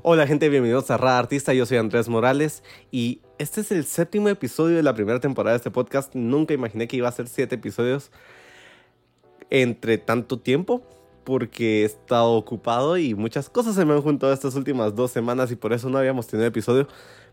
Hola gente, bienvenidos a Rada Artista, yo soy Andrés Morales y este es el séptimo episodio de la primera temporada de este podcast. Nunca imaginé que iba a ser siete episodios entre tanto tiempo porque he estado ocupado y muchas cosas se me han juntado estas últimas dos semanas y por eso no habíamos tenido episodio,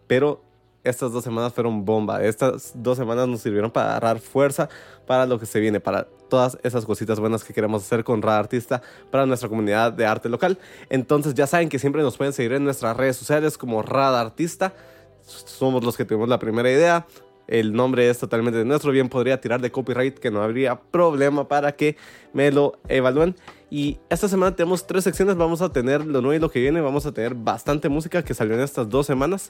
pero estas dos semanas fueron bomba. Estas dos semanas nos sirvieron para agarrar fuerza para lo que se viene, para todas esas cositas buenas que queremos hacer con Rada Artista para nuestra comunidad de arte local. Entonces ya saben que siempre nos pueden seguir en nuestras redes sociales como Rada Artista. Somos los que tenemos la primera idea. El nombre es totalmente nuestro. Bien podría tirar de copyright que no habría problema para que me lo evalúen. Y esta semana tenemos tres secciones. Vamos a tener lo nuevo y lo que viene. Vamos a tener bastante música que salió en estas dos semanas.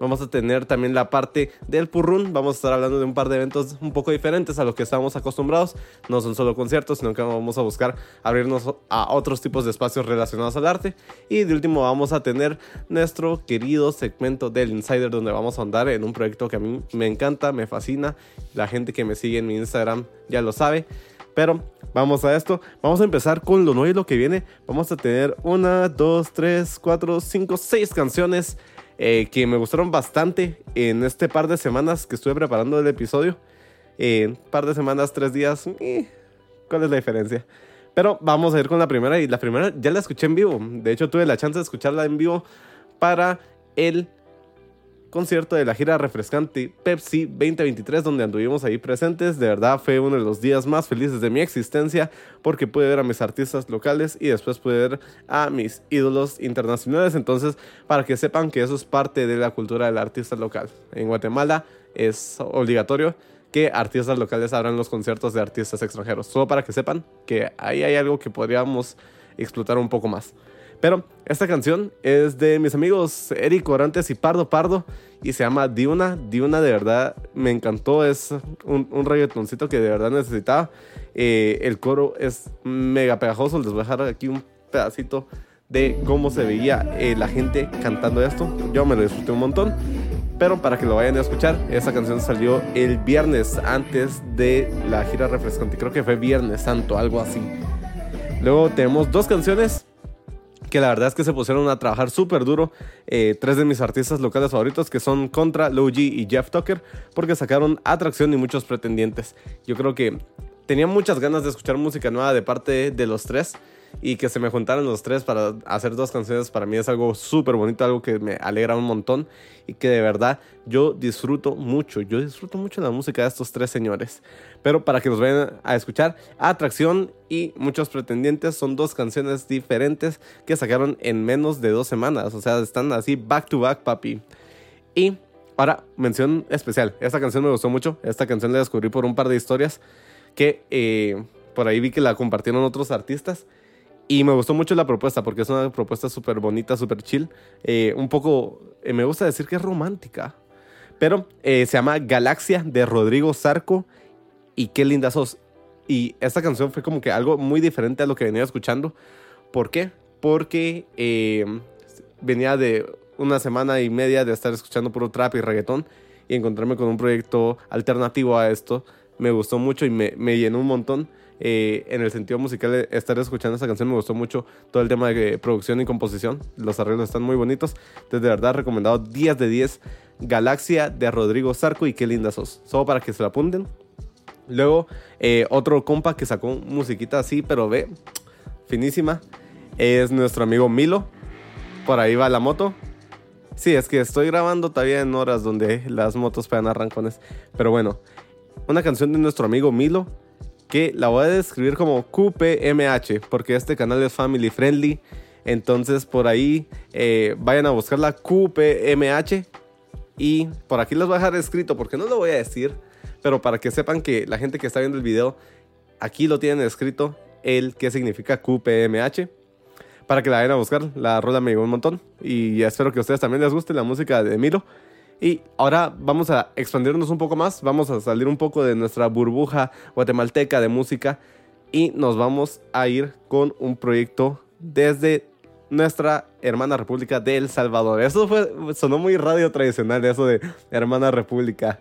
Vamos a tener también la parte del Purrun. Vamos a estar hablando de un par de eventos un poco diferentes a lo que estamos acostumbrados. No son solo conciertos, sino que vamos a buscar abrirnos a otros tipos de espacios relacionados al arte. Y de último vamos a tener nuestro querido segmento del Insider donde vamos a andar en un proyecto que a mí me encanta, me fascina. La gente que me sigue en mi Instagram ya lo sabe. Pero vamos a esto. Vamos a empezar con lo nuevo y lo que viene. Vamos a tener una, dos, tres, cuatro, cinco, seis canciones eh, que me gustaron bastante en este par de semanas que estuve preparando el episodio. En par de semanas, tres días, eh, ¿cuál es la diferencia? Pero vamos a ir con la primera y la primera ya la escuché en vivo. De hecho tuve la chance de escucharla en vivo para el concierto de la gira refrescante Pepsi 2023 donde anduvimos ahí presentes. De verdad fue uno de los días más felices de mi existencia porque pude ver a mis artistas locales y después pude ver a mis ídolos internacionales. Entonces, para que sepan que eso es parte de la cultura del artista local. En Guatemala es obligatorio que artistas locales abran los conciertos de artistas extranjeros. Solo para que sepan que ahí hay algo que podríamos explotar un poco más. Pero esta canción es de mis amigos Eric Orantes y Pardo Pardo y se llama Diuna. Diuna de verdad me encantó, es un, un reggaetoncito que de verdad necesitaba. Eh, el coro es mega pegajoso, les voy a dejar aquí un pedacito de cómo se veía eh, la gente cantando esto. Yo me lo disfruté un montón. Pero para que lo vayan a escuchar, esta canción salió el viernes antes de la gira refrescante. Creo que fue Viernes Santo, algo así. Luego tenemos dos canciones que la verdad es que se pusieron a trabajar súper duro. Eh, tres de mis artistas locales favoritos que son Contra, Logi y Jeff Tucker, porque sacaron Atracción y muchos pretendientes. Yo creo que tenía muchas ganas de escuchar música nueva de parte de los tres y que se me juntaran los tres para hacer dos canciones para mí es algo súper bonito, algo que me alegra un montón y que de verdad yo disfruto mucho, yo disfruto mucho la música de estos tres señores. Pero para que los vayan a escuchar, Atracción y Muchos Pretendientes son dos canciones diferentes que sacaron en menos de dos semanas, o sea, están así back to back, papi. Y ahora, mención especial, esta canción me gustó mucho, esta canción la descubrí por un par de historias que eh, por ahí vi que la compartieron otros artistas. Y me gustó mucho la propuesta porque es una propuesta súper bonita, súper chill. Eh, un poco, eh, me gusta decir que es romántica. Pero eh, se llama Galaxia de Rodrigo Zarco. Y qué linda sos. Y esta canción fue como que algo muy diferente a lo que venía escuchando. ¿Por qué? Porque venía de una semana y media de estar escuchando puro trap y reggaetón. Y encontrarme con un proyecto alternativo a esto. Me gustó mucho y me, me llenó un montón. Eh, en el sentido musical, estar escuchando esta canción me gustó mucho todo el tema de producción y composición. Los arreglos están muy bonitos. Entonces, de verdad, recomendado 10 de 10. Galaxia de Rodrigo Zarco y qué linda sos. Solo para que se la apunten. Luego, eh, otro compa que sacó musiquita así, pero ve, finísima, es nuestro amigo Milo. Por ahí va la moto. Sí, es que estoy grabando todavía en horas donde las motos pegan arrancones. Pero bueno, una canción de nuestro amigo Milo que la voy a describir como QPMH, porque este canal es family friendly. Entonces por ahí eh, vayan a buscar la QPMH y por aquí les voy a dejar escrito porque no lo voy a decir, pero para que sepan que la gente que está viendo el video, aquí lo tienen escrito el que significa QPMH. Para que la vayan a buscar, la rola me llegó un montón y espero que a ustedes también les guste la música de Milo. Y ahora vamos a expandirnos un poco más, vamos a salir un poco de nuestra burbuja guatemalteca de música y nos vamos a ir con un proyecto desde nuestra hermana república de El Salvador. Eso fue, sonó muy radio tradicional, eso de hermana república.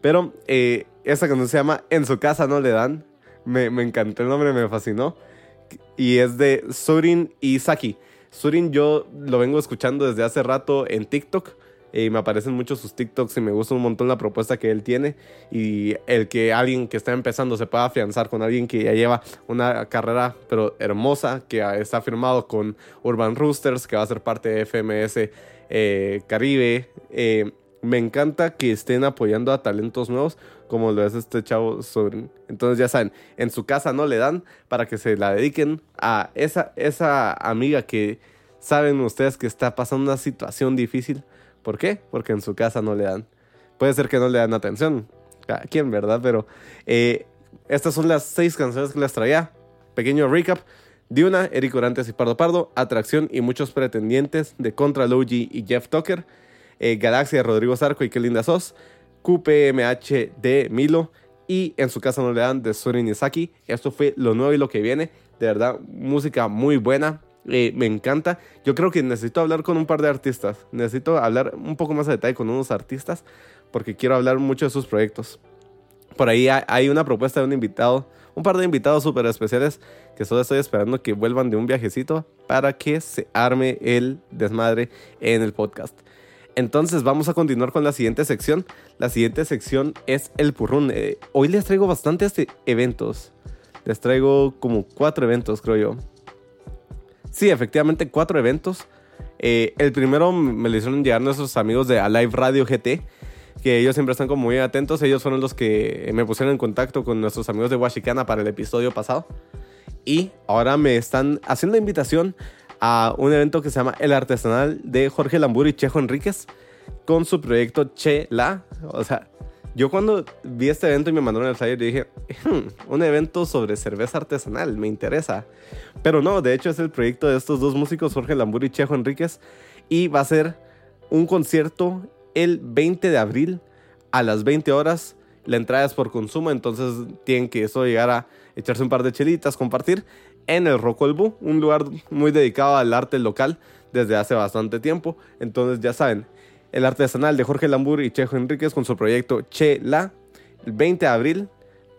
Pero eh, esta canción se llama En su casa no le dan. Me, me encantó el nombre, me fascinó. Y es de Sorin y Saki. Surin yo lo vengo escuchando desde hace rato en TikTok. Y me aparecen muchos sus TikToks y me gusta un montón la propuesta que él tiene. Y el que alguien que está empezando se pueda afianzar con alguien que ya lleva una carrera, pero hermosa, que está firmado con Urban Roosters, que va a ser parte de FMS eh, Caribe. Eh, me encanta que estén apoyando a talentos nuevos como lo es este chavo sobre... Entonces ya saben, en su casa no le dan para que se la dediquen a esa, esa amiga que saben ustedes que está pasando una situación difícil. ¿Por qué? Porque en su casa no le dan. Puede ser que no le dan atención. ¿A quién, verdad? Pero eh, estas son las seis canciones que les traía. Pequeño recap. Diuna, Eric Orantes y Pardo Pardo, Atracción y muchos pretendientes de Contra Logi y Jeff Tucker, eh, Galaxia Rodrigo Zarco y Qué linda sos, QPMH de Milo y En su casa no le dan de Suri Nizaki. Esto fue lo nuevo y lo que viene. De verdad, música muy buena. Eh, me encanta. Yo creo que necesito hablar con un par de artistas. Necesito hablar un poco más a detalle con unos artistas porque quiero hablar mucho de sus proyectos. Por ahí hay una propuesta de un invitado, un par de invitados súper especiales que solo estoy esperando que vuelvan de un viajecito para que se arme el desmadre en el podcast. Entonces vamos a continuar con la siguiente sección. La siguiente sección es el purrún. Eh, hoy les traigo bastantes eventos. Les traigo como cuatro eventos, creo yo. Sí, efectivamente, cuatro eventos. Eh, el primero me lo hicieron llegar nuestros amigos de Alive Radio GT, que ellos siempre están como muy atentos. Ellos fueron los que me pusieron en contacto con nuestros amigos de Washicana para el episodio pasado. Y ahora me están haciendo invitación a un evento que se llama El Artesanal de Jorge Lambur y Chejo Enríquez con su proyecto Che La. O sea, yo cuando vi este evento y me mandaron el flyer, dije, hmm, un evento sobre cerveza artesanal, me interesa. Pero no, de hecho es el proyecto de estos dos músicos, Jorge Lambur y Chejo Enríquez, y va a ser un concierto el 20 de abril a las 20 horas. La entrada es por consumo, entonces tienen que eso llegar a echarse un par de chelitas, compartir en el Rocolbu, un lugar muy dedicado al arte local desde hace bastante tiempo. Entonces ya saben, el artesanal de Jorge Lambur y Chejo Enríquez con su proyecto Che La, el 20 de abril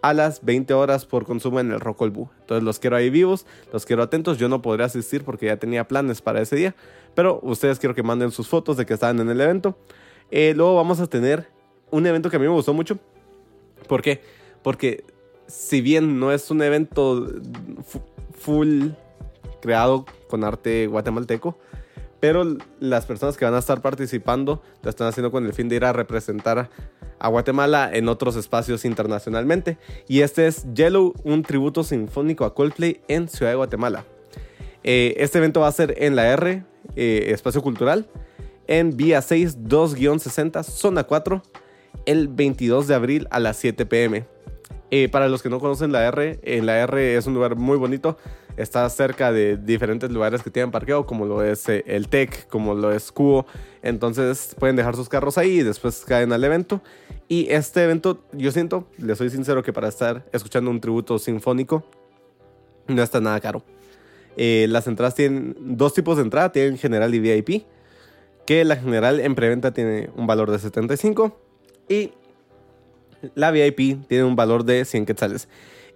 a las 20 horas por consumo en el Rocolbu. Entonces los quiero ahí vivos, los quiero atentos. Yo no podré asistir porque ya tenía planes para ese día, pero ustedes quiero que manden sus fotos de que estaban en el evento. Eh, luego vamos a tener un evento que a mí me gustó mucho. ¿Por qué? Porque si bien no es un evento full creado con arte guatemalteco, pero las personas que van a estar participando lo están haciendo con el fin de ir a representar a Guatemala en otros espacios internacionalmente. Y este es Yellow, un tributo sinfónico a Coldplay en Ciudad de Guatemala. Eh, este evento va a ser en la R, eh, Espacio Cultural, en Vía 6 2-60, Zona 4, el 22 de abril a las 7 pm. Eh, para los que no conocen la R, en la R es un lugar muy bonito. Está cerca de diferentes lugares que tienen parqueo, como lo es eh, el TEC, como lo es Cubo. Entonces pueden dejar sus carros ahí y después caen al evento. Y este evento, yo siento, les soy sincero, que para estar escuchando un tributo sinfónico no está nada caro. Eh, las entradas tienen dos tipos de entrada, tienen general y VIP. Que la general en preventa tiene un valor de 75 y la VIP tiene un valor de 100 quetzales.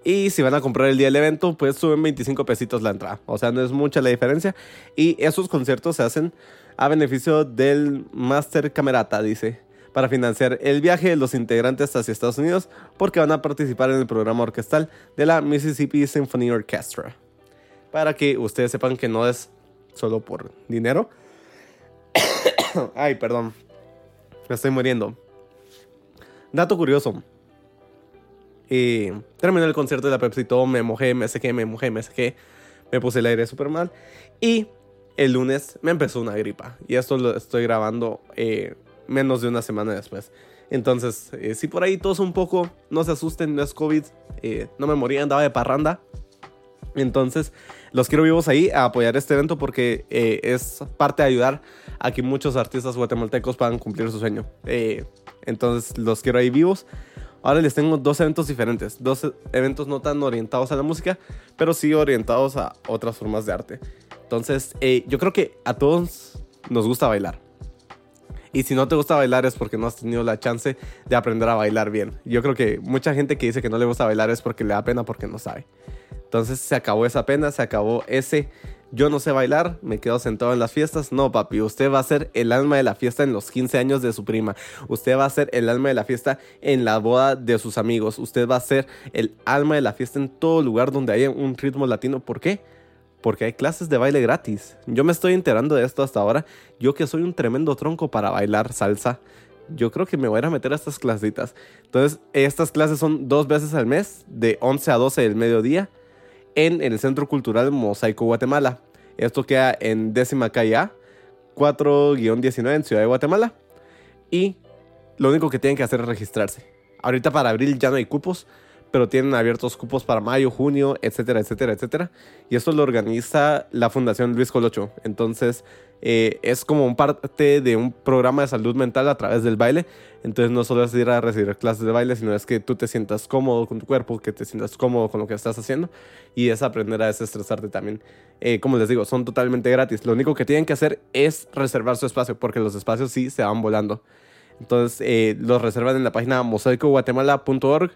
Y si van a comprar el día del evento, pues suben 25 pesitos la entrada. O sea, no es mucha la diferencia. Y esos conciertos se hacen a beneficio del Master Camerata, dice, para financiar el viaje de los integrantes hacia Estados Unidos, porque van a participar en el programa orquestal de la Mississippi Symphony Orchestra. Para que ustedes sepan que no es solo por dinero. Ay, perdón. Me estoy muriendo. Dato curioso. Y terminé el concierto de la Pepsi todo, me mojé, me sequé, me mojé, me sequé. Me puse el aire súper mal. Y el lunes me empezó una gripa. Y esto lo estoy grabando eh, menos de una semana después. Entonces, eh, si por ahí todos un poco, no se asusten, no es COVID. Eh, no me moría, andaba de parranda. Entonces, los quiero vivos ahí a apoyar este evento porque es parte de ayudar a que muchos artistas guatemaltecos puedan cumplir su sueño. Entonces los quiero ahí vivos. Ahora les tengo dos eventos diferentes, dos eventos no tan orientados a la música, pero sí orientados a otras formas de arte. Entonces, eh, yo creo que a todos nos gusta bailar. Y si no te gusta bailar es porque no has tenido la chance de aprender a bailar bien. Yo creo que mucha gente que dice que no le gusta bailar es porque le da pena porque no sabe. Entonces se acabó esa pena, se acabó ese yo no sé bailar, me quedo sentado en las fiestas. No, papi, usted va a ser el alma de la fiesta en los 15 años de su prima. Usted va a ser el alma de la fiesta en la boda de sus amigos. Usted va a ser el alma de la fiesta en todo lugar donde haya un ritmo latino. ¿Por qué? Porque hay clases de baile gratis. Yo me estoy enterando de esto hasta ahora. Yo que soy un tremendo tronco para bailar salsa. Yo creo que me voy a meter a estas clasitas. Entonces, estas clases son dos veces al mes, de 11 a 12 del mediodía en el Centro Cultural Mosaico Guatemala. Esto queda en décima calle A, 4-19 en Ciudad de Guatemala. Y lo único que tienen que hacer es registrarse. Ahorita para abril ya no hay cupos, pero tienen abiertos cupos para mayo, junio, etcétera, etcétera, etcétera. Y esto lo organiza la Fundación Luis Colocho. Entonces, eh, es como un parte de un programa de salud mental a través del baile. Entonces no solo es ir a recibir clases de baile, sino es que tú te sientas cómodo con tu cuerpo, que te sientas cómodo con lo que estás haciendo y es aprender a desestresarte también. Eh, como les digo, son totalmente gratis. Lo único que tienen que hacer es reservar su espacio porque los espacios sí se van volando. Entonces eh, los reservan en la página mosaicoguatemala.org,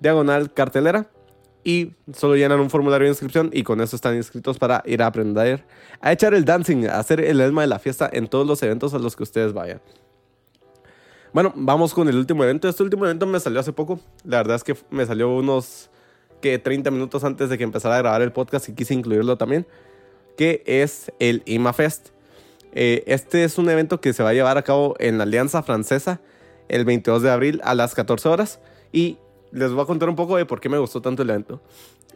diagonal cartelera y solo llenan un formulario de inscripción y con eso están inscritos para ir a aprender a echar el dancing, a hacer el alma de la fiesta en todos los eventos a los que ustedes vayan. Bueno, vamos con el último evento. Este último evento me salió hace poco. La verdad es que me salió unos que 30 minutos antes de que empezara a grabar el podcast y quise incluirlo también, que es el IMAFest. Eh, este es un evento que se va a llevar a cabo en la Alianza Francesa el 22 de abril a las 14 horas y les voy a contar un poco de por qué me gustó tanto el evento.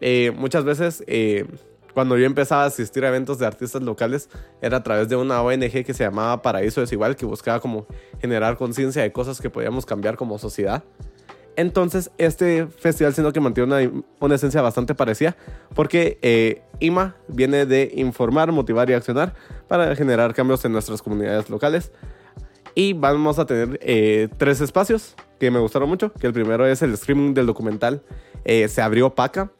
Eh, muchas veces, eh, cuando yo empezaba a asistir a eventos de artistas locales, era a través de una ONG que se llamaba Paraíso Desigual, que buscaba como generar conciencia de cosas que podíamos cambiar como sociedad. Entonces, este festival, siendo que mantiene una, una esencia bastante parecida, porque eh, IMA viene de informar, motivar y accionar para generar cambios en nuestras comunidades locales. Y vamos a tener tres espacios que me gustaron mucho, que el primero es el streaming del documental eh, Se abrió Paca.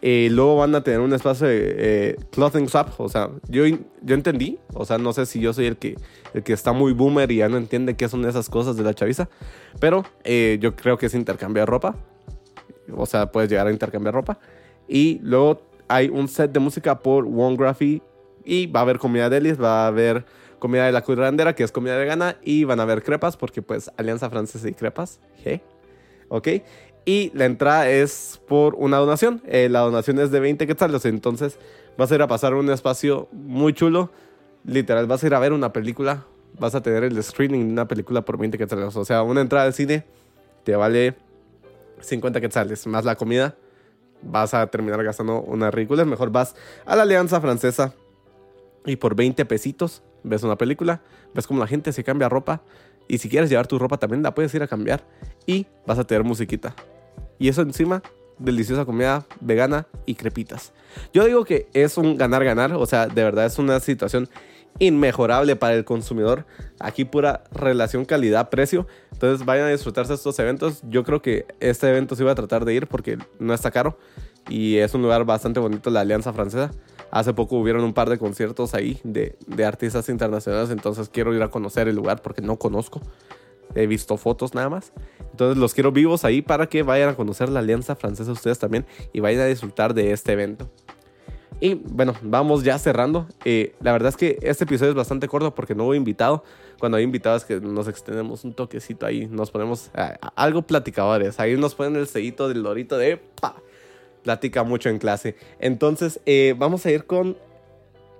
Eh, luego van a tener un espacio de eh, clothing swap. O sea, yo, yo entendí. O sea, no sé si yo soy el que, el que está muy boomer y ya no entiende qué son esas cosas de la chaviza. Pero yo creo que es intercambiar ropa. O sea, puedes llegar a intercambiar ropa. Y luego hay un set de música por One Graphy. Y va a haber comida delis, va a haber comida de la curandera, que es comida vegana, y van a haber crepas, porque pues Alianza Francesa y crepas, ¿Qué? ¿ok? Y la entrada es por una donación, eh, la donación es de 20 quetzales, entonces vas a ir a pasar un espacio muy chulo, literal, vas a ir a ver una película, vas a tener el screening de una película por 20 quetzales, o sea, una entrada de cine te vale 50 quetzales, más la comida, vas a terminar gastando una ridícula, mejor vas a la Alianza Francesa y por 20 pesitos ves una película, ves como la gente se cambia ropa y si quieres llevar tu ropa también la puedes ir a cambiar y vas a tener musiquita. Y eso encima, deliciosa comida vegana y crepitas. Yo digo que es un ganar-ganar, o sea, de verdad es una situación inmejorable para el consumidor. Aquí pura relación calidad-precio. Entonces vayan a disfrutarse estos eventos. Yo creo que este evento se iba a tratar de ir porque no está caro y es un lugar bastante bonito, la Alianza Francesa. Hace poco hubieron un par de conciertos ahí de, de artistas internacionales, entonces quiero ir a conocer el lugar porque no conozco. He visto fotos nada más. Entonces los quiero vivos ahí para que vayan a conocer la Alianza Francesa ustedes también y vayan a disfrutar de este evento. Y bueno, vamos ya cerrando. Eh, la verdad es que este episodio es bastante corto porque no hubo invitado. Cuando hay invitados que nos extendemos un toquecito ahí, nos ponemos algo platicadores. Ahí nos ponen el sellito del lorito de pa platica mucho en clase. Entonces, eh, vamos a ir con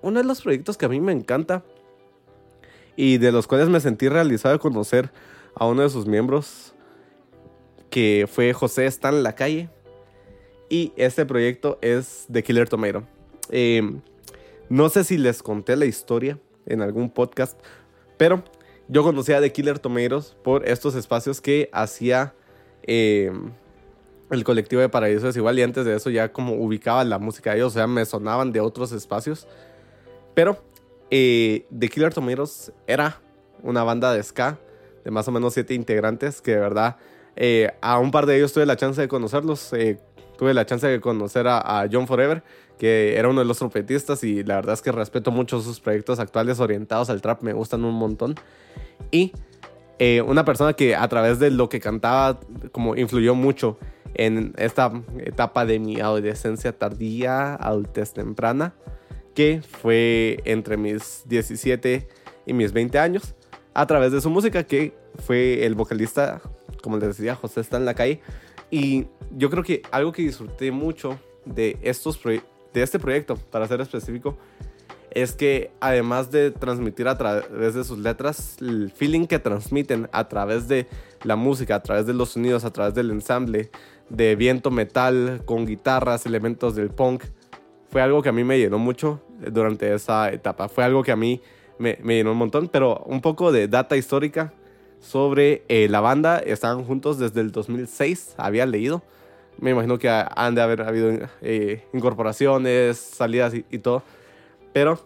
uno de los proyectos que a mí me encanta y de los cuales me sentí realizado de conocer a uno de sus miembros, que fue José Stan en la calle. Y este proyecto es de Killer Tomato. Em, no sé si les conté la historia en algún podcast, pero yo conocía a The Killer Tomatoes por estos espacios que hacía em, el colectivo de Paraíso es igual y antes de eso ya como ubicaba la música de ellos, o sea, me sonaban de otros espacios. Pero eh, The Killer Tomatoes era una banda de ska de más o menos siete integrantes que de verdad eh, a un par de ellos tuve la chance de conocerlos. Eh, tuve la chance de conocer a, John Forever, que era uno de los trompetistas y la verdad es que respeto mucho sus proyectos actuales orientados al trap, me gustan un montón. Y una persona que a través de lo que cantaba como influyó mucho en esta etapa de mi adolescencia tardía, adultez temprana, que fue entre mis 17 y mis 20 años, a través de su música, que fue el vocalista, como les decía, José está en la calle. Y yo creo que algo que disfruté mucho de, estos de este proyecto, para ser específico, es que además de transmitir a través de sus letras, el feeling que transmiten a través de la música, a través de los sonidos, a través del ensamble, de viento metal, con guitarras, elementos del punk, fue algo que a mí me llenó mucho durante esa etapa. Fue algo que a mí me, llenó un montón, pero un poco de data histórica sobre eh, la banda. Estaban juntos desde el 2006, había leído. Me imagino que han de haber habido eh, incorporaciones, salidas y todo pero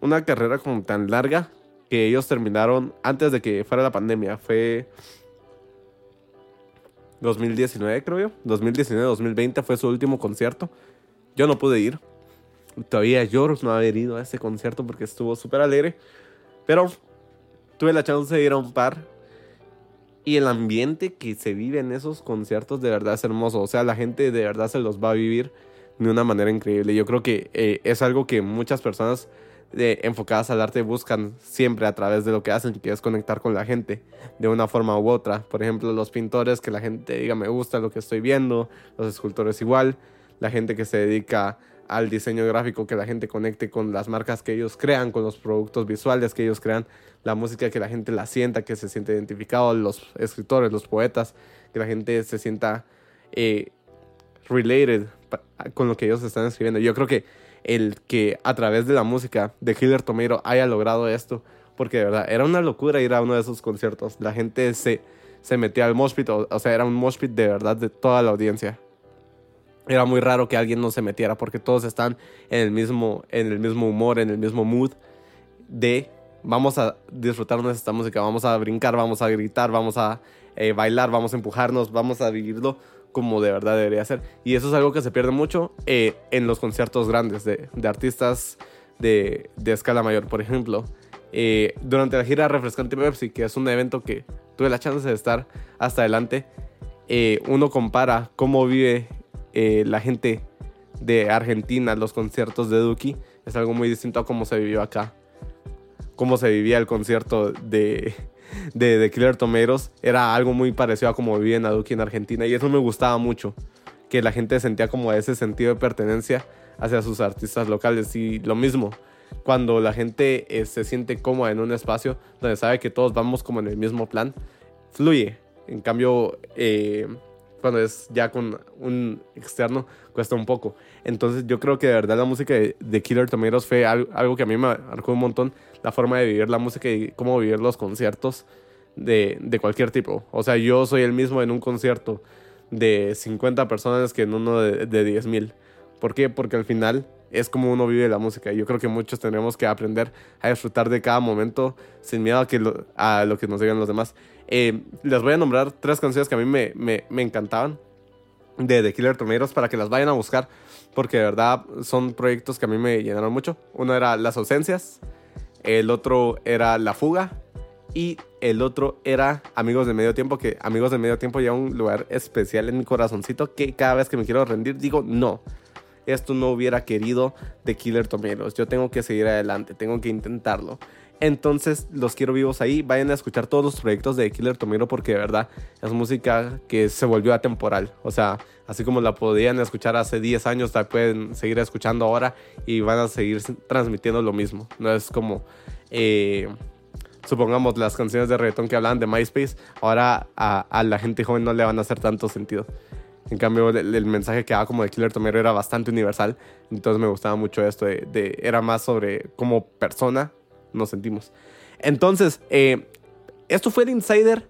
una carrera como tan larga que ellos terminaron antes de que fuera la pandemia. Fue 2019, creo yo. 2019-2020 fue su último concierto. Yo no pude ir. Todavía lloro no haber ido a ese concierto porque estuvo súper alegre. Pero tuve la chance de ir a un par. Y el ambiente que se vive en esos conciertos de verdad es hermoso. O sea, la gente de verdad se los va a vivir de una manera increíble. Yo creo que eh, es algo que muchas personas eh, enfocadas al arte buscan siempre a través de lo que hacen, que es conectar con la gente de una forma u otra. Por ejemplo, los pintores, que la gente diga me gusta lo que estoy viendo, los escultores igual, la gente que se dedica al diseño gráfico, que la gente conecte con las marcas que ellos crean, con los productos visuales que ellos crean, la música que la gente la sienta, que se siente identificado, los escritores, los poetas, que la gente se sienta eh, related con lo que ellos están escribiendo. Yo creo que el que a través de la música de Killer Tomato haya logrado esto, porque de verdad era una locura ir a uno de esos conciertos. La gente se, se metía al moshpit, o, o sea, era un moshpit de verdad de toda la audiencia. Era muy raro que alguien no se metiera porque todos están en el mismo, en el mismo humor, en el mismo mood de vamos a disfrutarnos de esta música, vamos a brincar, vamos a gritar, vamos a eh, bailar, vamos a empujarnos, vamos a vivirlo como de verdad debería ser. Y eso es algo que se pierde mucho eh, en los conciertos grandes de, de artistas de, de, escala mayor. Por ejemplo, eh, durante la gira Refrescante Pepsi, que es un evento que tuve la chance de estar hasta adelante, eh, uno compara cómo vive la gente de Argentina los conciertos de Duki. Es algo muy distinto a cómo se vivió acá. Cómo se vivía el concierto de, de, Killer Tomeros era algo muy parecido a como vivía en Aduki en Argentina y eso me gustaba mucho, que la gente sentía como ese sentido de pertenencia hacia sus artistas locales y lo mismo, cuando la gente eh, se siente cómoda en un espacio donde sabe que todos vamos como en el mismo plan, fluye. En cambio, eh, cuando es ya con un externo, cuesta un poco. Entonces yo creo que de verdad la música de, Killer Tomatoes fue algo, que a mí me marcó un montón la forma de vivir la música y cómo vivir los conciertos de, de cualquier tipo. O sea, yo soy el mismo en un concierto de 50 personas que en uno de, de 10 mil. ¿Por qué? Porque al final es como uno vive la música. Y yo creo que muchos tenemos que aprender a disfrutar de cada momento sin miedo a, lo, que nos digan los demás. Eh, les voy a nombrar tres canciones que a mí me, me, me encantaban de The Killer Torneiros para que las vayan a buscar porque de verdad son proyectos que a mí me llenaron mucho. Uno era Las ausencias, el otro era La Fuga y el otro era Amigos de Medio Tiempo, que Amigos de Medio Tiempo ya un lugar especial en mi corazoncito que cada vez que me quiero rendir digo, no, esto no hubiera querido de Killer Tomeros, yo tengo que seguir adelante, tengo que intentarlo. Entonces los quiero vivos ahí. Vayan a escuchar todos los proyectos de Killer Tomero porque de verdad es música que se volvió atemporal. O sea, así como la podían escuchar hace 10 años, la pueden seguir escuchando ahora y van a seguir transmitiendo lo mismo. No es como, eh, supongamos, las canciones de reggaetón que hablaban de MySpace, ahora a, la gente joven no le van a hacer tanto sentido. En cambio, el, mensaje que daba como de Killer Tomero era bastante universal. Entonces me gustaba mucho esto. de, era más sobre como persona nos sentimos. Entonces, eh, esto fue de Insider.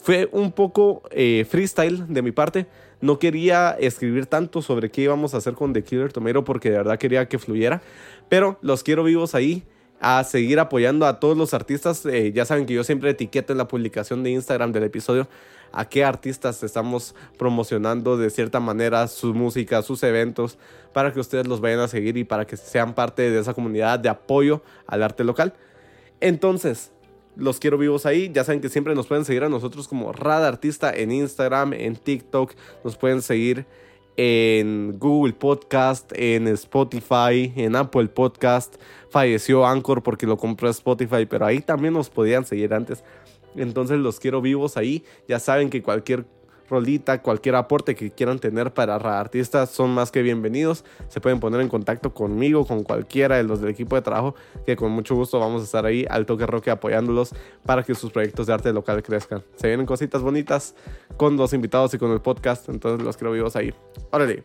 Fue un poco eh, freestyle de mi parte. No quería escribir tanto sobre qué íbamos a hacer con The Killer Tomero porque de verdad quería que fluyera. Pero los quiero vivos ahí a seguir apoyando a todos los artistas. Eh, ya saben que yo siempre etiqueto en la publicación de Instagram del episodio a qué artistas estamos promocionando de cierta manera su música, sus eventos, para que ustedes los vayan a seguir y para que sean parte de esa comunidad de apoyo al arte local. Entonces, los quiero vivos ahí. Ya saben que siempre nos pueden seguir a nosotros como Rada Artista en Instagram, en TikTok. Nos pueden seguir en Google Podcast, en Spotify, en Apple Podcast. Falleció Anchor porque lo compró Spotify, pero ahí también nos podían seguir antes. Entonces los quiero vivos ahí. Ya saben que cualquier rolita, cualquier aporte que quieran tener para artistas son más que bienvenidos. Se pueden poner en contacto conmigo, con cualquiera de los del equipo de trabajo, que con mucho gusto vamos a estar ahí al toque roque apoyándolos para que sus proyectos de arte local crezcan. Se vienen cositas bonitas con los invitados y con el podcast, entonces los quiero vivos ahí. Órale.